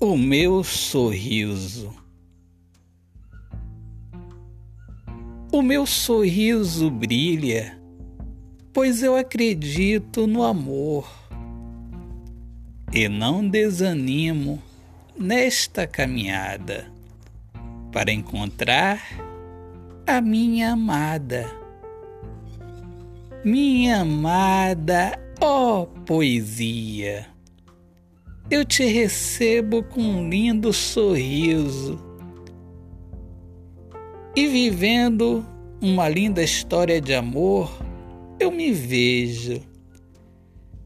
O meu sorriso. O meu sorriso brilha, pois eu acredito no amor e não desanimo nesta caminhada para encontrar a minha amada. Minha amada, ó oh poesia, eu te recebo com um lindo sorriso. E vivendo uma linda história de amor, eu me vejo.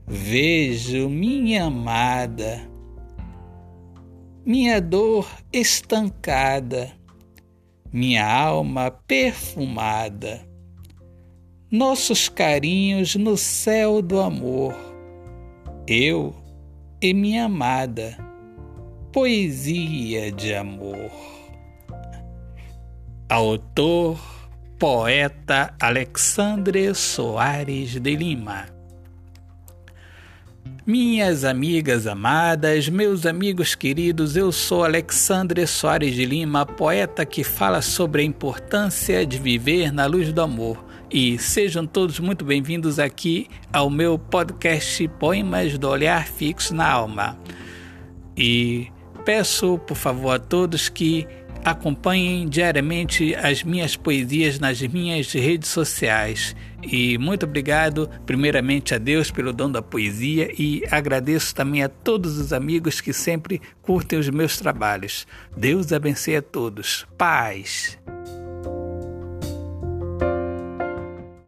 Vejo minha amada, minha dor estancada, minha alma perfumada, nossos carinhos no céu do amor, eu e minha amada, poesia de amor. Autor, poeta Alexandre Soares de Lima. Minhas amigas amadas, meus amigos queridos, eu sou Alexandre Soares de Lima, poeta que fala sobre a importância de viver na luz do amor. E sejam todos muito bem-vindos aqui ao meu podcast Poemas do Olhar Fixo na Alma. E peço, por favor, a todos que Acompanhem diariamente as minhas poesias nas minhas redes sociais. E muito obrigado, primeiramente, a Deus pelo dom da poesia e agradeço também a todos os amigos que sempre curtem os meus trabalhos. Deus abençoe a todos. Paz.